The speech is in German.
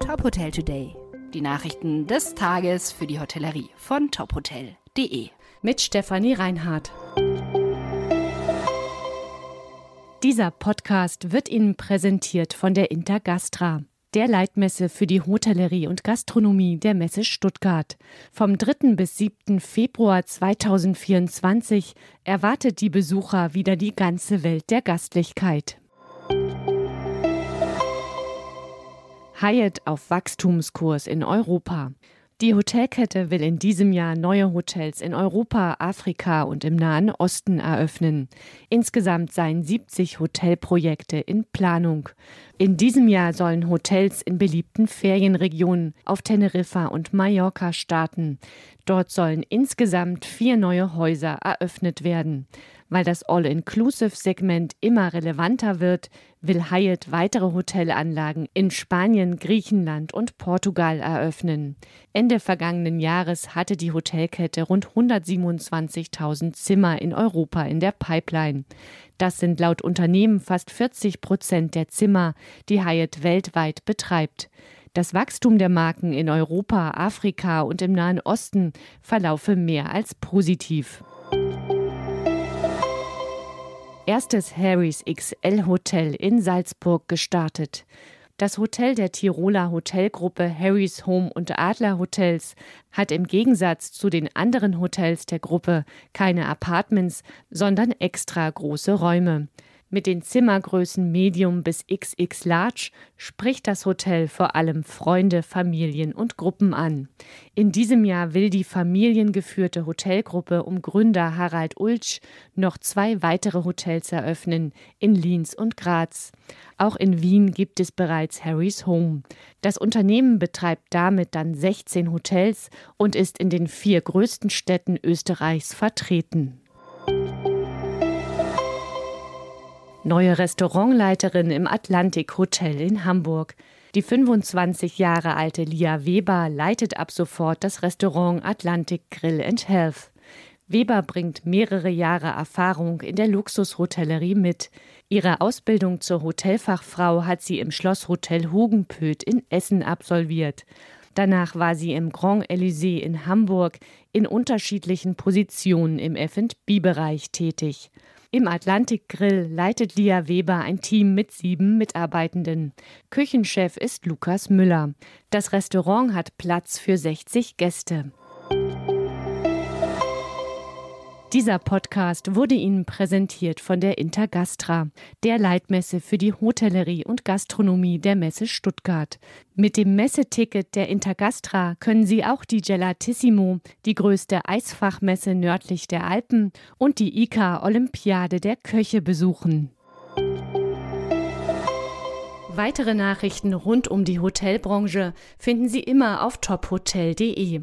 Top Hotel Today. Die Nachrichten des Tages für die Hotellerie von tophotel.de. Mit Stefanie Reinhardt. Dieser Podcast wird Ihnen präsentiert von der Intergastra, der Leitmesse für die Hotellerie und Gastronomie der Messe Stuttgart. Vom 3. bis 7. Februar 2024 erwartet die Besucher wieder die ganze Welt der Gastlichkeit. Hyatt auf Wachstumskurs in Europa. Die Hotelkette will in diesem Jahr neue Hotels in Europa, Afrika und im Nahen Osten eröffnen. Insgesamt seien 70 Hotelprojekte in Planung. In diesem Jahr sollen Hotels in beliebten Ferienregionen auf Teneriffa und Mallorca starten. Dort sollen insgesamt vier neue Häuser eröffnet werden. Weil das All-Inclusive-Segment immer relevanter wird, will Hyatt weitere Hotelanlagen in Spanien, Griechenland und Portugal eröffnen. Ende vergangenen Jahres hatte die Hotelkette rund 127.000 Zimmer in Europa in der Pipeline. Das sind laut Unternehmen fast 40 Prozent der Zimmer, die Hyatt weltweit betreibt. Das Wachstum der Marken in Europa, Afrika und im Nahen Osten verlaufe mehr als positiv erstes Harrys XL Hotel in Salzburg gestartet. Das Hotel der Tiroler Hotelgruppe Harrys Home und Adler Hotels hat im Gegensatz zu den anderen Hotels der Gruppe keine Apartments, sondern extra große Räume. Mit den Zimmergrößen Medium bis XX Large spricht das Hotel vor allem Freunde, Familien und Gruppen an. In diesem Jahr will die familiengeführte Hotelgruppe um Gründer Harald Ulsch noch zwei weitere Hotels eröffnen, in Lienz und Graz. Auch in Wien gibt es bereits Harry's Home. Das Unternehmen betreibt damit dann 16 Hotels und ist in den vier größten Städten Österreichs vertreten. Neue Restaurantleiterin im Atlantik Hotel in Hamburg. Die 25 Jahre alte Lia Weber leitet ab sofort das Restaurant Atlantic Grill and Health. Weber bringt mehrere Jahre Erfahrung in der Luxushotellerie mit. Ihre Ausbildung zur Hotelfachfrau hat sie im Schlosshotel Hugenpöth in Essen absolviert. Danach war sie im Grand Elysée in Hamburg in unterschiedlichen Positionen im F&B-Bereich tätig. Im Atlantik Grill leitet Lia Weber ein Team mit sieben Mitarbeitenden. Küchenchef ist Lukas Müller. Das Restaurant hat Platz für 60 Gäste. Dieser Podcast wurde Ihnen präsentiert von der Intergastra, der Leitmesse für die Hotellerie und Gastronomie der Messe Stuttgart. Mit dem Messeticket der Intergastra können Sie auch die Gelatissimo, die größte Eisfachmesse nördlich der Alpen und die ICA Olympiade der Köche besuchen. Weitere Nachrichten rund um die Hotelbranche finden Sie immer auf tophotel.de.